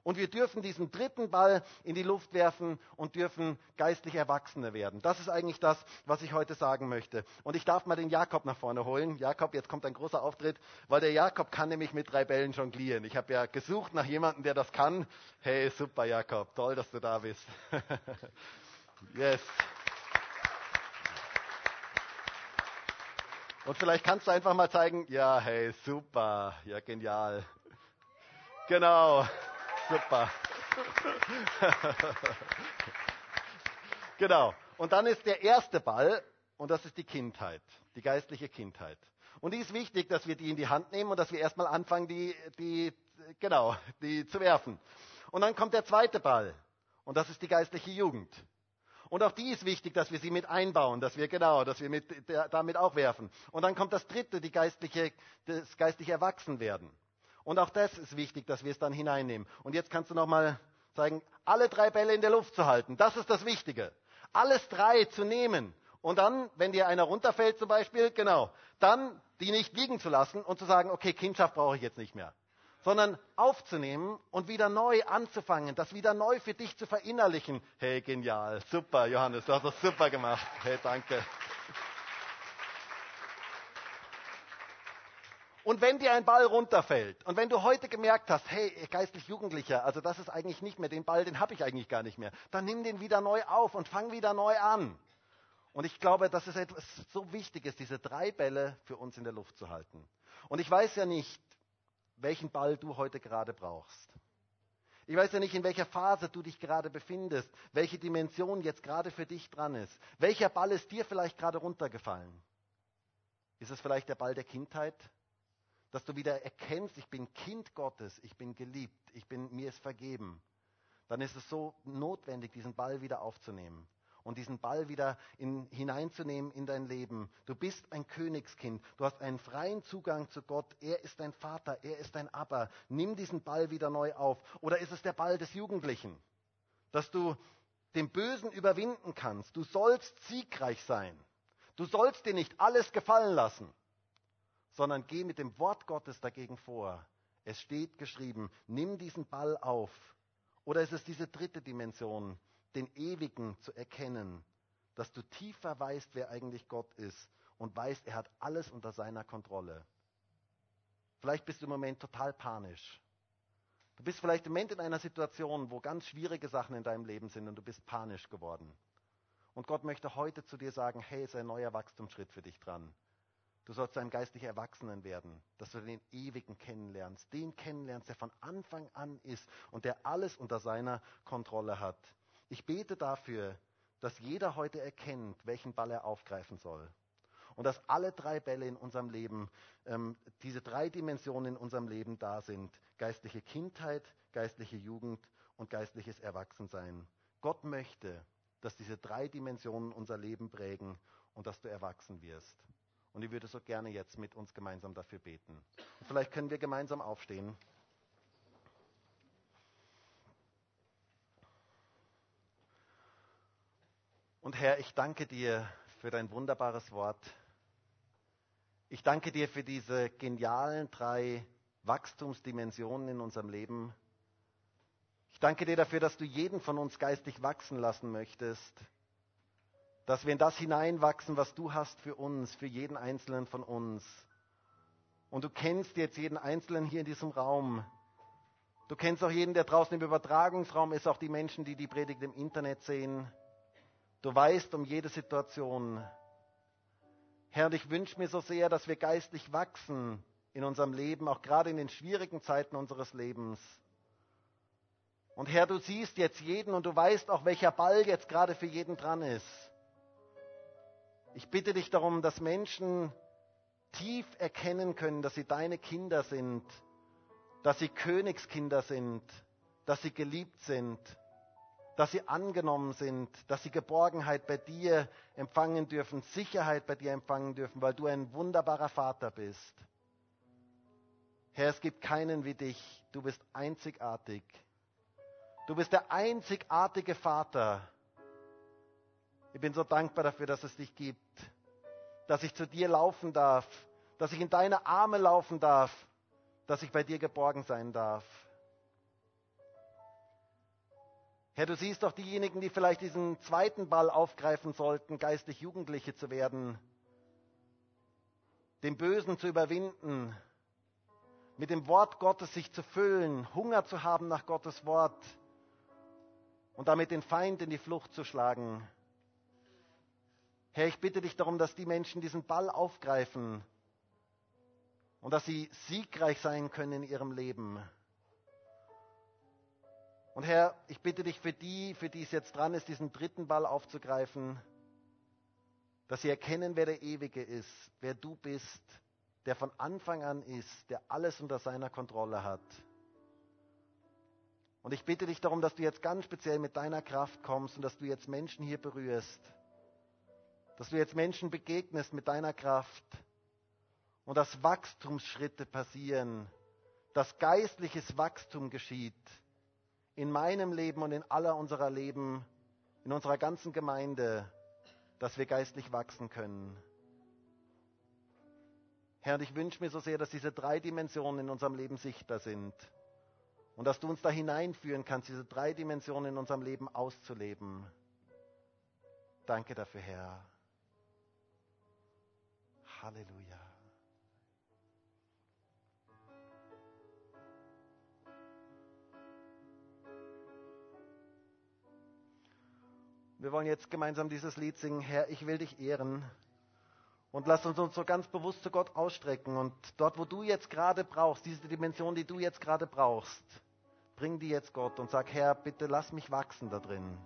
Speaker 1: Und wir dürfen diesen dritten Ball in die Luft werfen und dürfen geistlich Erwachsene werden. Das ist eigentlich das, was ich heute sagen möchte. Und ich darf mal den Jakob nach vorne holen. Jakob, jetzt kommt ein großer Auftritt, weil der Jakob kann nämlich mit drei Bällen jonglieren. Ich habe ja gesucht nach jemandem, der das kann. Hey, super Jakob, toll, dass du da bist. yes. Und vielleicht kannst du einfach mal zeigen, ja, hey, super, ja, genial. Genau, super. genau. Und dann ist der erste Ball, und das ist die Kindheit, die geistliche Kindheit. Und die ist wichtig, dass wir die in die Hand nehmen und dass wir erstmal anfangen, die, die, genau, die zu werfen. Und dann kommt der zweite Ball, und das ist die geistliche Jugend. Und auch die ist wichtig, dass wir sie mit einbauen, dass wir genau, dass wir mit, der, damit auch werfen. Und dann kommt das dritte, die geistliche, das geistliche Erwachsenwerden. Und auch das ist wichtig, dass wir es dann hineinnehmen. Und jetzt kannst du nochmal zeigen, alle drei Bälle in der Luft zu halten. Das ist das Wichtige. Alles drei zu nehmen. Und dann, wenn dir einer runterfällt zum Beispiel, genau, dann die nicht liegen zu lassen und zu sagen, okay, Kindschaft brauche ich jetzt nicht mehr sondern aufzunehmen und wieder neu anzufangen, das wieder neu für dich zu verinnerlichen. Hey, genial, super, Johannes, du hast das super gemacht. Hey, danke. Und wenn dir ein Ball runterfällt und wenn du heute gemerkt hast, hey, geistlich Jugendlicher, also das ist eigentlich nicht mehr, den Ball, den habe ich eigentlich gar nicht mehr, dann nimm den wieder neu auf und fang wieder neu an. Und ich glaube, dass es etwas so wichtig ist, diese drei Bälle für uns in der Luft zu halten. Und ich weiß ja nicht, welchen Ball du heute gerade brauchst. Ich weiß ja nicht, in welcher Phase du dich gerade befindest, welche Dimension jetzt gerade für dich dran ist. Welcher Ball ist dir vielleicht gerade runtergefallen? Ist es vielleicht der Ball der Kindheit? Dass du wieder erkennst, ich bin Kind Gottes, ich bin geliebt, ich bin, mir ist vergeben. Dann ist es so notwendig, diesen Ball wieder aufzunehmen und diesen Ball wieder in, hineinzunehmen in dein Leben. Du bist ein Königskind. Du hast einen freien Zugang zu Gott. Er ist dein Vater. Er ist dein Abba. Nimm diesen Ball wieder neu auf. Oder ist es der Ball des Jugendlichen? Dass du den Bösen überwinden kannst. Du sollst siegreich sein. Du sollst dir nicht alles gefallen lassen, sondern geh mit dem Wort Gottes dagegen vor. Es steht geschrieben, nimm diesen Ball auf. Oder ist es diese dritte Dimension, den Ewigen zu erkennen, dass du tiefer weißt, wer eigentlich Gott ist und weißt, er hat alles unter seiner Kontrolle. Vielleicht bist du im Moment total panisch. Du bist vielleicht im Moment in einer Situation, wo ganz schwierige Sachen in deinem Leben sind und du bist panisch geworden. Und Gott möchte heute zu dir sagen, hey, ist ein neuer Wachstumsschritt für dich dran. Du sollst einem geistlich Erwachsenen werden, dass du den Ewigen kennenlernst, den kennenlernst, der von Anfang an ist und der alles unter seiner Kontrolle hat. Ich bete dafür, dass jeder heute erkennt, welchen Ball er aufgreifen soll. Und dass alle drei Bälle in unserem Leben, ähm, diese drei Dimensionen in unserem Leben da sind. Geistliche Kindheit, geistliche Jugend und geistliches Erwachsensein. Gott möchte, dass diese drei Dimensionen unser Leben prägen und dass du erwachsen wirst. Und ich würde so gerne jetzt mit uns gemeinsam dafür beten. Und vielleicht können wir gemeinsam aufstehen. Und Herr, ich danke dir für dein wunderbares Wort. Ich danke dir für diese genialen drei Wachstumsdimensionen in unserem Leben. Ich danke dir dafür, dass du jeden von uns geistig wachsen lassen möchtest, dass wir in das hineinwachsen, was du hast für uns, für jeden einzelnen von uns. Und du kennst jetzt jeden einzelnen hier in diesem Raum. Du kennst auch jeden, der draußen im Übertragungsraum ist, auch die Menschen, die die Predigt im Internet sehen. Du weißt um jede Situation. Herr, ich wünsche mir so sehr, dass wir geistlich wachsen in unserem Leben, auch gerade in den schwierigen Zeiten unseres Lebens. Und Herr, du siehst jetzt jeden und du weißt auch, welcher Ball jetzt gerade für jeden dran ist. Ich bitte dich darum, dass Menschen tief erkennen können, dass sie deine Kinder sind, dass sie Königskinder sind, dass sie geliebt sind dass sie angenommen sind, dass sie Geborgenheit bei dir empfangen dürfen, Sicherheit bei dir empfangen dürfen, weil du ein wunderbarer Vater bist. Herr, es gibt keinen wie dich. Du bist einzigartig. Du bist der einzigartige Vater. Ich bin so dankbar dafür, dass es dich gibt, dass ich zu dir laufen darf, dass ich in deine Arme laufen darf, dass ich bei dir geborgen sein darf. Herr, du siehst doch diejenigen, die vielleicht diesen zweiten Ball aufgreifen sollten, geistig Jugendliche zu werden, den Bösen zu überwinden, mit dem Wort Gottes sich zu füllen, Hunger zu haben nach Gottes Wort und damit den Feind in die Flucht zu schlagen. Herr, ich bitte dich darum, dass die Menschen diesen Ball aufgreifen und dass sie siegreich sein können in ihrem Leben. Und Herr, ich bitte dich für die, für die es jetzt dran ist, diesen dritten Ball aufzugreifen, dass sie erkennen, wer der Ewige ist, wer du bist, der von Anfang an ist, der alles unter seiner Kontrolle hat. Und ich bitte dich darum, dass du jetzt ganz speziell mit deiner Kraft kommst und dass du jetzt Menschen hier berührst, dass du jetzt Menschen begegnest mit deiner Kraft und dass Wachstumsschritte passieren, dass geistliches Wachstum geschieht in meinem Leben und in aller unserer Leben, in unserer ganzen Gemeinde, dass wir geistlich wachsen können. Herr, und ich wünsche mir so sehr, dass diese drei Dimensionen in unserem Leben sichtbar sind und dass du uns da hineinführen kannst, diese drei Dimensionen in unserem Leben auszuleben. Danke dafür, Herr. Halleluja. Wir wollen jetzt gemeinsam dieses Lied singen, Herr, ich will dich ehren. Und lass uns uns so ganz bewusst zu Gott ausstrecken. Und dort, wo du jetzt gerade brauchst, diese Dimension, die du jetzt gerade brauchst, bring die jetzt Gott und sag, Herr, bitte lass mich wachsen da drin.